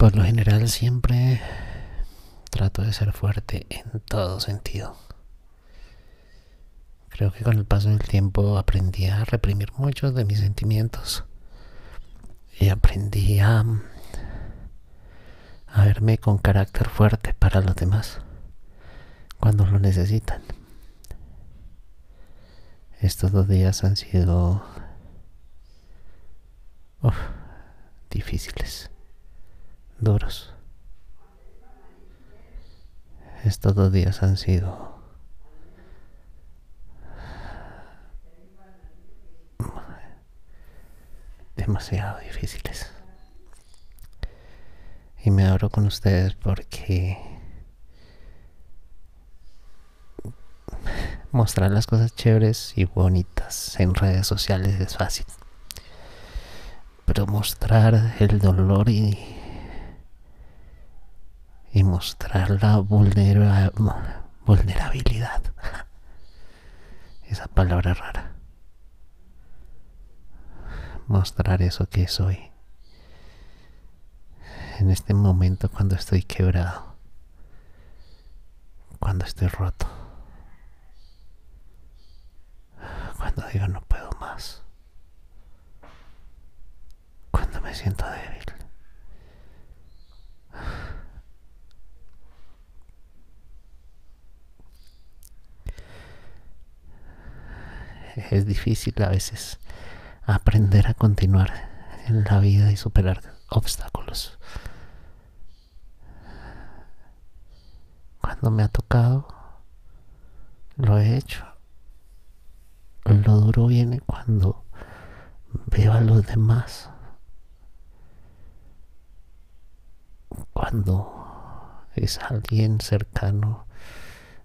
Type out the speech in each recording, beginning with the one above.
Por lo general siempre trato de ser fuerte en todo sentido. Creo que con el paso del tiempo aprendí a reprimir muchos de mis sentimientos y aprendí a, a verme con carácter fuerte para los demás cuando lo necesitan. Estos dos días han sido difíciles, duros. Estos dos días han sido demasiado difíciles. Y me abro con ustedes porque mostrar las cosas chéveres y bonitas en redes sociales es fácil. Pero mostrar el dolor y, y mostrar la vulnerabilidad. Esa palabra rara. Mostrar eso que soy. En este momento cuando estoy quebrado. Cuando estoy roto. Cuando digo no puedo más. Cuando me siento débil. Es difícil a veces aprender a continuar en la vida y superar obstáculos. Cuando me ha tocado, lo he hecho lo duro viene cuando veo a los demás. Cuando es alguien cercano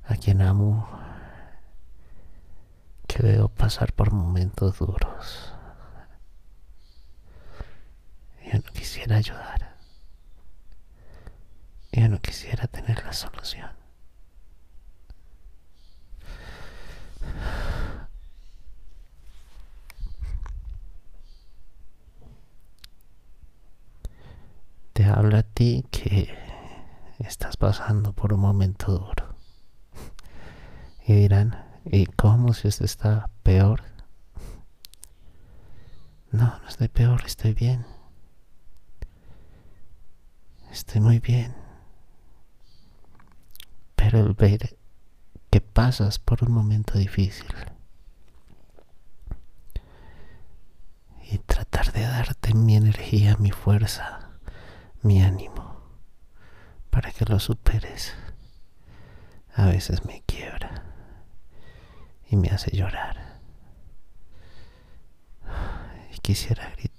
a quien amo que veo pasar por momentos duros. Yo no quisiera ayudar. Yo no quisiera tener la solución. te habla a ti que estás pasando por un momento duro. Y dirán, ¿y cómo si usted está peor? No, no estoy peor, estoy bien. Estoy muy bien. Pero el ver que pasas por un momento difícil y tratar de darte mi energía, mi fuerza, mi ánimo para que lo superes. A veces me quiebra y me hace llorar. Y quisiera gritar